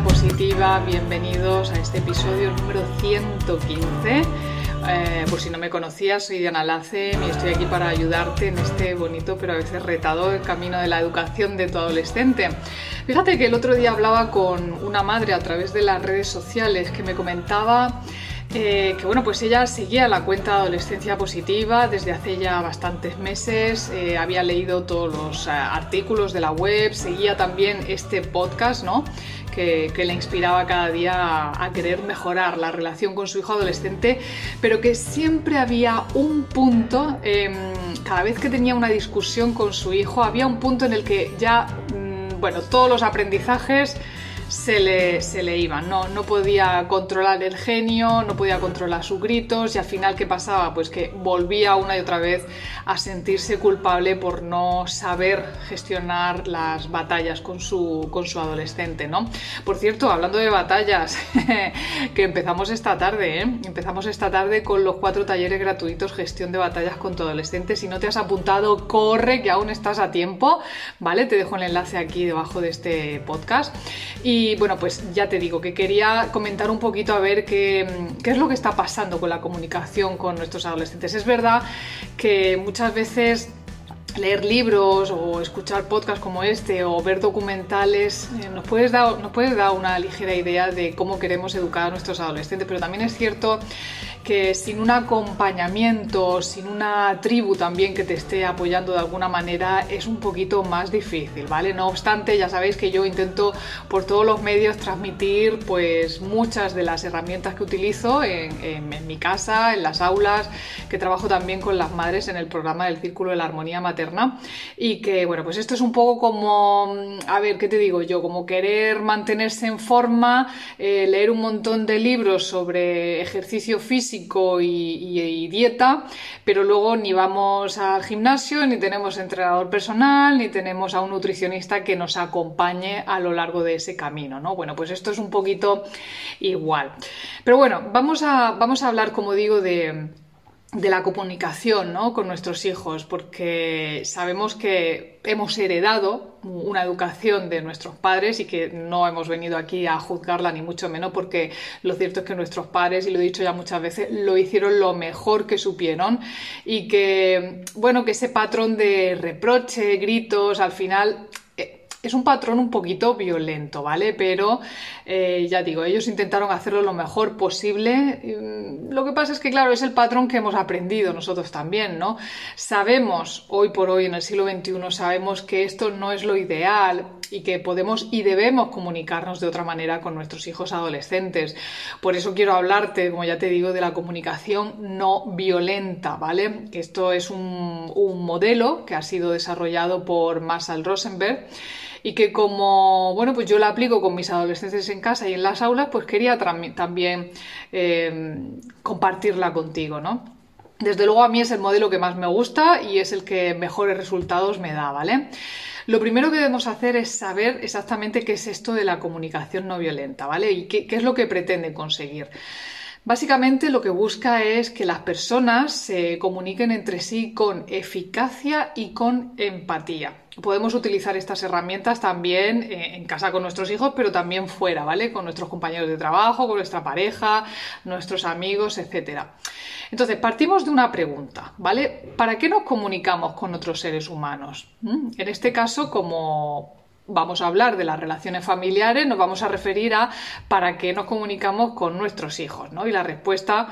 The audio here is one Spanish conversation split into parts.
Positiva, bienvenidos a este episodio número 115. Eh, por si no me conocías, soy Diana Lacem y estoy aquí para ayudarte en este bonito pero a veces retador camino de la educación de tu adolescente. Fíjate que el otro día hablaba con una madre a través de las redes sociales que me comentaba eh, que bueno, pues ella seguía la cuenta Adolescencia Positiva desde hace ya bastantes meses, eh, había leído todos los artículos de la web, seguía también este podcast, ¿no? Que, le inspiraba cada día a, a, querer mejorar la relación con su hijo adolescente, pero que siempre había un punto, em, cada vez que tenía una discusión con su hijo, había un punto en el que ya, mm, bueno, todos los aprendizajes se le, se le iban, no, no podía controlar el genio, no podía controlar sus gritos y al final ¿qué pasaba? Pues que volvía una y otra vez a sentirse culpable por no saber gestionar las batallas con su, con su adolescente, ¿no? Por cierto, hablando de batallas, que empezamos esta tarde, ¿eh? Empezamos esta tarde con los cuatro talleres gratuitos gestión de batallas con tu adolescente. Si no te has apuntado, corre, que aún estás a tiempo, ¿vale? Te dejo el enlace aquí debajo de este podcast. Y y bueno, pues ya te digo que quería comentar un poquito a ver qué, es lo que está pasando con la comunicación con nuestros adolescentes. Es verdad que muchas veces leer libros o escuchar podcasts como este o ver documentales eh, nos, puedes dar, nos puede dar una ligera idea de cómo queremos educar a nuestros adolescentes, pero también es cierto que sin un acompañamiento, sin una tribu también que te esté apoyando de alguna manera, es un poquito más difícil, ¿vale? No obstante, ya sabéis que yo intento por todos los medios transmitir pues muchas de las herramientas que utilizo en, mi casa, en las aulas, que trabajo también con las madres en el programa del Círculo de la Armonía Y que, bueno, pues esto es un poco como, a ver, ¿qué te digo yo? Como querer mantenerse en forma, eh, leer un montón de libros sobre ejercicio físico, y, dieta, pero luego ni vamos al gimnasio, ni tenemos entrenador personal, ni tenemos a un nutricionista que nos acompañe a lo largo de ese camino, ¿no? Bueno, pues esto es un poquito igual. Pero bueno, vamos a, vamos a hablar, como digo, de de la comunicación ¿no? con nuestros hijos, porque sabemos que hemos heredado una educación de nuestros padres y que no hemos venido aquí a juzgarla ni mucho menos, porque lo cierto es que nuestros padres, y lo he dicho ya muchas veces, lo hicieron lo mejor que supieron y que, bueno, que ese patrón de reproche, gritos, al final es un patrón un poquito violento, ¿vale? Pero eh, ya digo, ellos intentaron hacerlo lo mejor posible. Mm, lo que pasa es que, claro, es el patrón que hemos aprendido nosotros también, ¿no? Sabemos, hoy por hoy, en el siglo XXI, sabemos que esto no es lo ideal y que podemos y debemos comunicarnos de otra manera con nuestros hijos adolescentes. Por eso quiero hablarte, como ya te digo, de la comunicación no violenta, ¿vale? Esto es un, un modelo que ha sido desarrollado por Marshall Rosenberg y que como, bueno, pues yo la aplico con mis adolescentes en casa y en las aulas, pues quería también eh, compartirla contigo, ¿no? Desde luego a mí es el modelo que más me gusta y es el que mejores resultados me da, ¿vale? Lo primero que debemos hacer es saber exactamente qué es esto de la comunicación no violenta, ¿vale? Y qué, qué es lo que pretende conseguir. Básicamente lo que busca es que las personas se comuniquen entre sí con eficacia y con empatía. Podemos utilizar estas herramientas también eh, en casa con nuestros hijos, pero también fuera, ¿vale? Con nuestros compañeros de trabajo, con nuestra pareja, nuestros amigos, etc. Entonces, partimos de una pregunta, ¿vale? ¿Para qué nos comunicamos con otros seres humanos? ¿Mm? En este caso, como vamos a hablar de las relaciones familiares, nos vamos a referir a para qué nos comunicamos con nuestros hijos, ¿no? Y la respuesta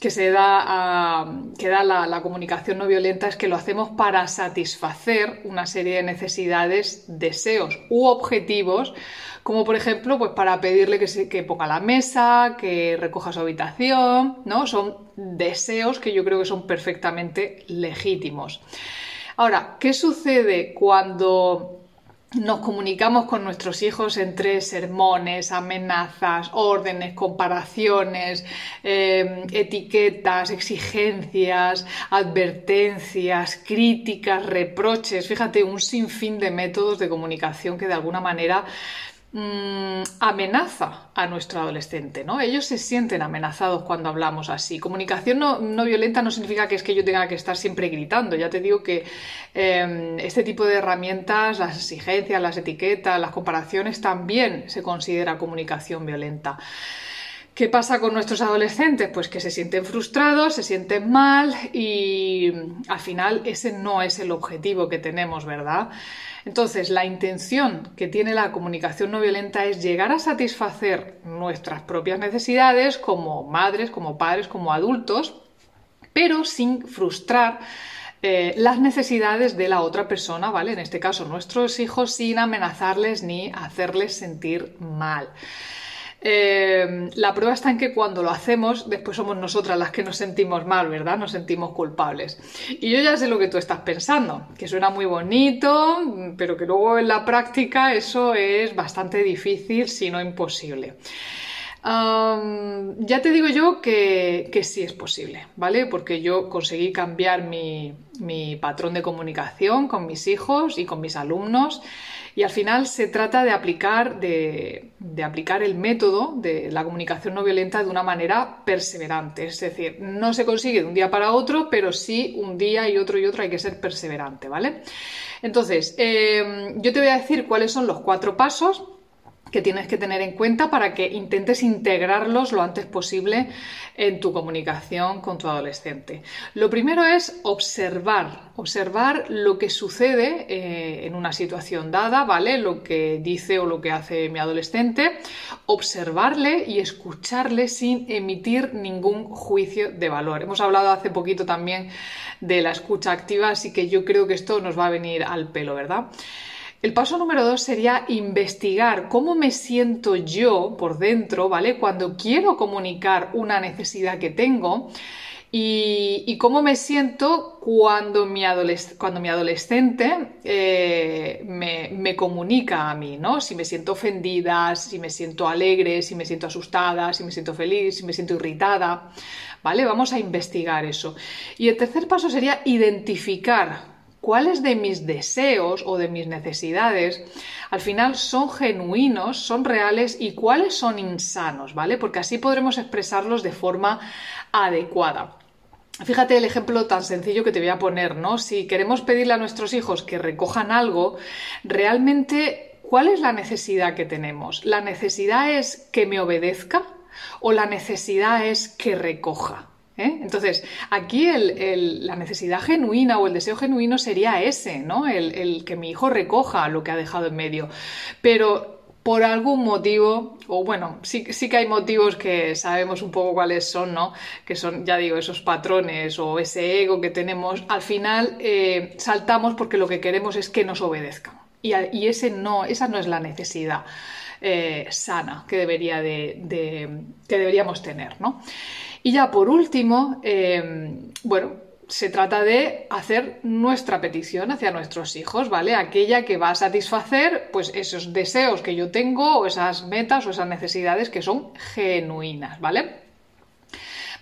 que se da, que da la, la, comunicación no violenta es que lo hacemos para satisfacer una serie de necesidades, deseos u objetivos, como por ejemplo, pues para pedirle que, se, que ponga la mesa, que recoja su habitación, ¿no? Son deseos que yo creo que son perfectamente legítimos. Ahora, ¿qué sucede cuando nos comunicamos con nuestros hijos entre sermones, amenazas, órdenes, comparaciones, eh, etiquetas, exigencias, advertencias, críticas, reproches. Fíjate, un sinfín de métodos de comunicación que de alguna manera Mm, amenaza a nuestro adolescente, ¿no? Ellos se sienten amenazados cuando hablamos así. Comunicación no, violenta no significa que es que yo tenga que estar siempre gritando. Ya te digo que em, este tipo de herramientas, las exigencias, las etiquetas, las comparaciones, también se considera comunicación violenta. ¿Qué pasa con nuestros adolescentes? Pues que se sienten frustrados, se sienten mal y al final ese no es el objetivo que tenemos, ¿verdad? Entonces, la intención que tiene la comunicación no violenta es llegar a satisfacer nuestras propias necesidades como madres, como padres, como adultos, pero sin frustrar eh, las necesidades de la otra persona, ¿vale? En este caso, nuestros hijos, sin amenazarles ni hacerles sentir mal. Eh, la prueba está en que cuando lo hacemos, después somos nosotras las que nos sentimos mal, ¿verdad? Nos sentimos culpables. Y yo ya sé lo que tú estás pensando, que suena muy bonito, pero que luego en la práctica eso es bastante difícil, si no imposible ya te digo yo que, sí es posible, ¿vale? Porque yo conseguí cambiar mi, patrón de comunicación con mis hijos y con mis alumnos y al final se trata de aplicar, de, aplicar el método de la comunicación no violenta de una manera perseverante. Es decir, no se consigue de un día para otro, pero sí un día y otro y otro hay que ser perseverante, ¿vale? Entonces, em, yo te voy a decir cuáles son los cuatro pasos que tienes que tener en cuenta para que intentes integrarlos lo antes posible en tu comunicación con tu adolescente. Lo primero es observar, observar lo que sucede eh, en una situación dada, ¿vale? Lo que dice o lo que hace mi adolescente, observarle y escucharle sin emitir ningún juicio de valor. Hemos hablado hace poquito también de la escucha activa, así que yo creo que esto nos va a venir al pelo, ¿verdad? El paso número dos sería investigar cómo me siento yo por dentro, ¿vale? Cuando quiero comunicar una necesidad que tengo y, cómo me siento cuando mi, adolescente eh, me, comunica a mí, ¿no? Si me siento ofendida, si me siento alegre, si me siento asustada, si me siento feliz, si me siento irritada, ¿vale? Vamos a investigar eso. Y el tercer paso sería identificar cuáles de mis deseos o de mis necesidades al final son genuinos, son reales y cuáles son insanos, ¿vale? Porque así podremos expresarlos de forma adecuada. Fíjate el ejemplo tan sencillo que te voy a poner, ¿no? Si queremos pedirle a nuestros hijos que recojan algo, realmente, ¿cuál es la necesidad que tenemos? ¿La necesidad es que me obedezca o la necesidad es que recoja? ¿Eh? Entonces, aquí la necesidad genuina o el deseo genuino sería ese, ¿no? El, que mi hijo recoja lo que ha dejado en medio. Pero por algún motivo, o bueno, sí, sí, que hay motivos que sabemos un poco cuáles son, ¿no? Que son, ya digo, esos patrones o ese ego que tenemos, al final eh, saltamos porque lo que queremos es que nos obedezcan. Y, ese no, esa no es la necesidad eh, sana que, debería de, que deberíamos tener, ¿no? Y ya por último, em, bueno, se trata de hacer nuestra petición hacia nuestros hijos, ¿vale? Aquella que va a satisfacer pues esos deseos que yo tengo o esas metas o esas necesidades que son genuinas, ¿vale?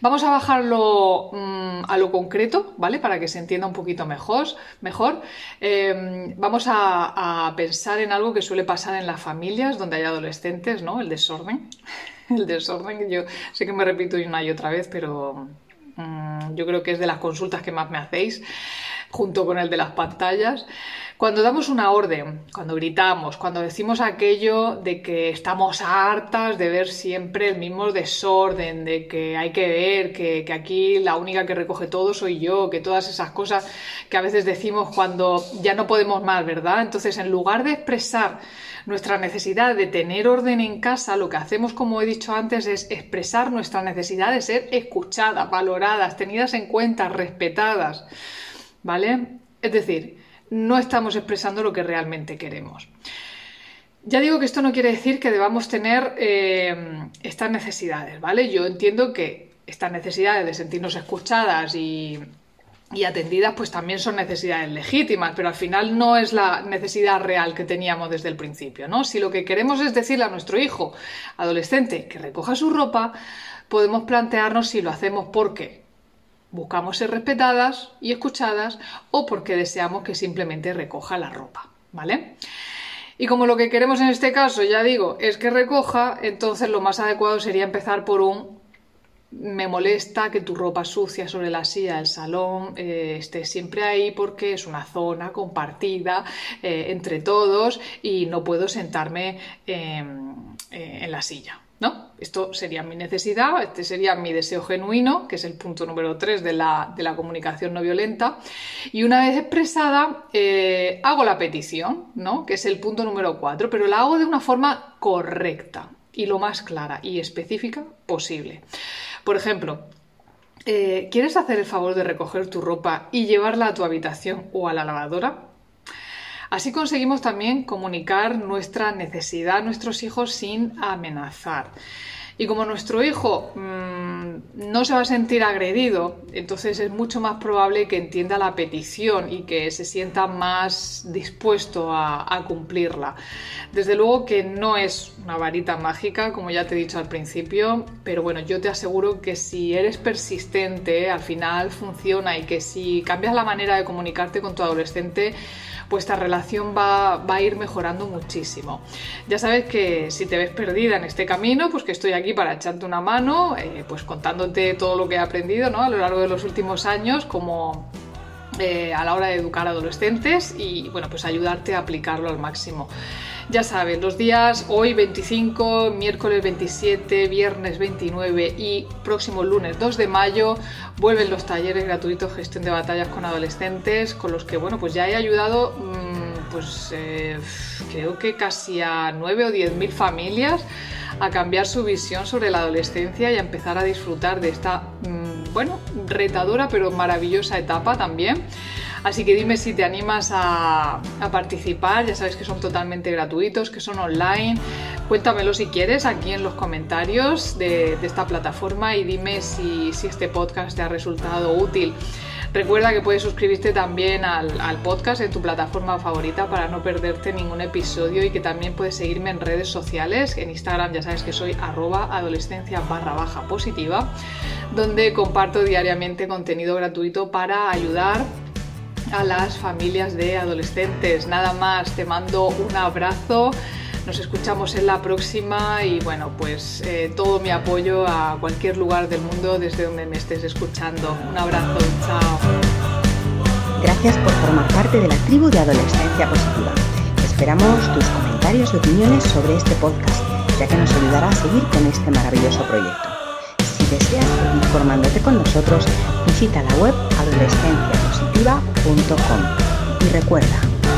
Vamos a bajarlo mm, a lo concreto, ¿vale? Para que se entienda un poquito mejor. mejor. Em, vamos a, a, pensar en algo que suele pasar en las familias donde hay adolescentes, ¿no? El desorden. El desorden. Yo sé que me repito una y otra vez, pero mm, yo creo que es de las consultas que más me hacéis, junto con el de las pantallas. Cuando damos una orden, cuando gritamos, cuando decimos aquello de que estamos hartas de ver siempre el mismo desorden, de que hay que ver que, que, aquí la única que recoge todo soy yo, que todas esas cosas que a veces decimos cuando ya no podemos más, ¿verdad? Entonces, en lugar de expresar nuestra necesidad de tener orden en casa, lo que hacemos, como he dicho antes, es expresar nuestra necesidad de ser escuchadas, valoradas, tenidas en cuenta, respetadas. ¿Vale? Es decir, no estamos expresando lo que realmente queremos. Ya digo que esto no quiere decir que debamos tener eh, estas necesidades, ¿vale? Yo entiendo que estas necesidades de sentirnos escuchadas y, y atendidas, pues también son necesidades legítimas, pero al final no es la necesidad real que teníamos desde el principio, ¿no? Si lo que queremos es decirle a nuestro hijo adolescente que recoja su ropa, podemos plantearnos si lo hacemos porque buscamos ser respetadas y escuchadas o porque deseamos que simplemente recoja la ropa, ¿vale? Y como lo que queremos en este caso, ya digo, es que recoja, entonces lo más adecuado sería empezar por un me molesta que tu ropa sucia sobre la silla del salón eh, esté siempre ahí porque es una zona compartida eh, entre todos y no puedo sentarme em, eh, en la silla. ¿No? Esto sería mi necesidad, este sería mi deseo genuino, que es el punto número 3 de la, de la comunicación no violenta. Y una vez expresada, hago la petición, ¿no? Que es el punto número 4, pero la hago de una forma correcta y lo más clara y específica posible. Por ejemplo, eh, ¿quieres hacer el favor de recoger tu ropa y llevarla a tu habitación o a la lavadora? Así conseguimos también comunicar nuestra necesidad a nuestros hijos sin amenazar. Y como nuestro hijo mm, no se va a sentir agredido, entonces es mucho más probable que entienda la petición y que se sienta más dispuesto a, cumplirla. Desde luego que no es una varita mágica, como ya te he dicho al principio, pero bueno, yo te aseguro que si eres persistente, al final funciona y que si cambias la manera de comunicarte con tu adolescente, pues esta relación va, a ir mejorando muchísimo. Ya sabes que si te ves perdida en este camino, pues que estoy aquí para echarte una mano, eh, pues contándote todo lo que he aprendido ¿no? a lo largo de los últimos años, como eh, a la hora de educar adolescentes y bueno, pues ayudarte a aplicarlo al máximo. Ya sabes, los días hoy 25, miércoles 27, viernes 29 y próximo lunes 2 de mayo vuelven los talleres gratuitos gestión de batallas con adolescentes con los que bueno, pues ya he ayudado mm, pues eh, creo que casi a 9 o 10 mil familias a cambiar su visión sobre la adolescencia y a empezar a disfrutar de esta, mm, bueno, retadora pero maravillosa etapa también. Así que dime si te animas a, participar, ya sabes que son totalmente gratuitos, que son online. Cuéntamelo si quieres aquí en los comentarios de, esta plataforma y dime si, este podcast te ha resultado útil. Recuerda que puedes suscribirte también al, podcast en tu plataforma favorita para no perderte ningún episodio y que también puedes seguirme en redes sociales. En Instagram ya sabes que soy arroba adolescencia barra baja positiva, donde comparto diariamente contenido gratuito para ayudar a las familias de adolescentes. Nada más, te mando un abrazo. Nos escuchamos en la próxima y bueno, pues eh, todo mi apoyo a cualquier lugar del mundo desde donde me estés escuchando. Un abrazo, chao. Gracias por formar parte de la tribu de Adolescencia Positiva. Esperamos tus comentarios y opiniones sobre este podcast, ya que nos ayudará a seguir con este maravilloso proyecto. Si deseas seguir formándote con nosotros, visita la web adolescenciapositiva.com y recuerda,